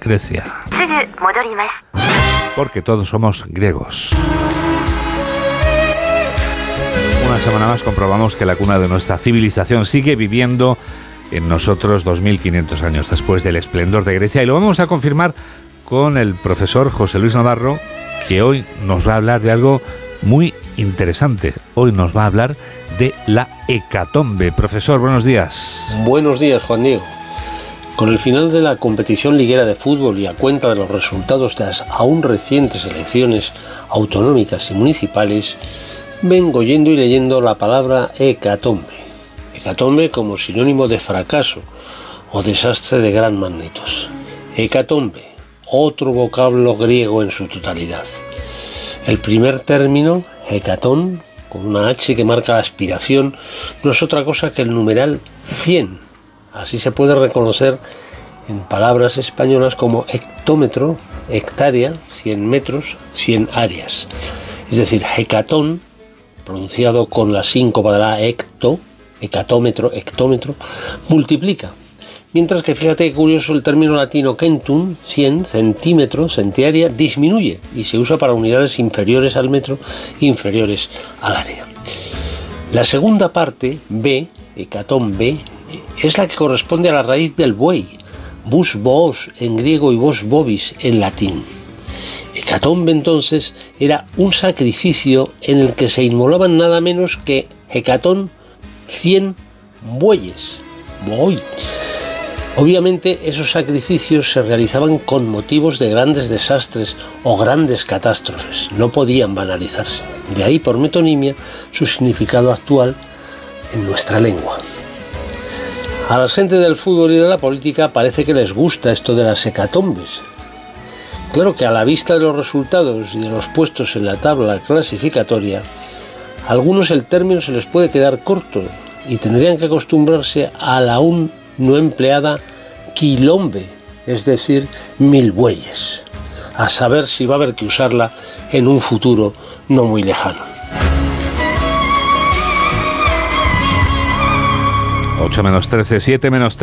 Grecia. Porque todos somos griegos. Una semana más comprobamos que la cuna de nuestra civilización sigue viviendo en nosotros 2500 años después del esplendor de Grecia y lo vamos a confirmar con el profesor José Luis Navarro que hoy nos va a hablar de algo muy interesante. Hoy nos va a hablar de la hecatombe. Profesor, buenos días. Buenos días, Juan Diego. Con el final de la competición liguera de fútbol y a cuenta de los resultados de las aún recientes elecciones autonómicas y municipales, vengo yendo y leyendo la palabra hecatombe. Hecatombe como sinónimo de fracaso o desastre de gran magnitud. Hecatombe, otro vocablo griego en su totalidad. El primer término, hecatón, con una H que marca la aspiración, no es otra cosa que el numeral 100. Así se puede reconocer en palabras españolas como hectómetro, hectárea, 100 metros, 100 áreas. Es decir, hecatón, pronunciado con la síncopa de la hecto, hecatómetro, hectómetro, multiplica Mientras que fíjate que curioso el término latino centum, 100, centímetro, centiaria, disminuye y se usa para unidades inferiores al metro, inferiores al área. La segunda parte, B, hecatón B, es la que corresponde a la raíz del buey, bus boos en griego y vos bobis en latín. Hecatombe entonces era un sacrificio en el que se inmolaban nada menos que hecatón 100 bueyes. Buey. Obviamente esos sacrificios se realizaban con motivos de grandes desastres o grandes catástrofes, no podían banalizarse. De ahí por metonimia su significado actual en nuestra lengua. A la gente del fútbol y de la política parece que les gusta esto de las hecatombes. Claro que a la vista de los resultados y de los puestos en la tabla clasificatoria, a algunos el término se les puede quedar corto y tendrían que acostumbrarse a la un no empleada quilombe, es decir, mil bueyes, a saber si va a haber que usarla en un futuro no muy lejano. 8 menos 13, 7 menos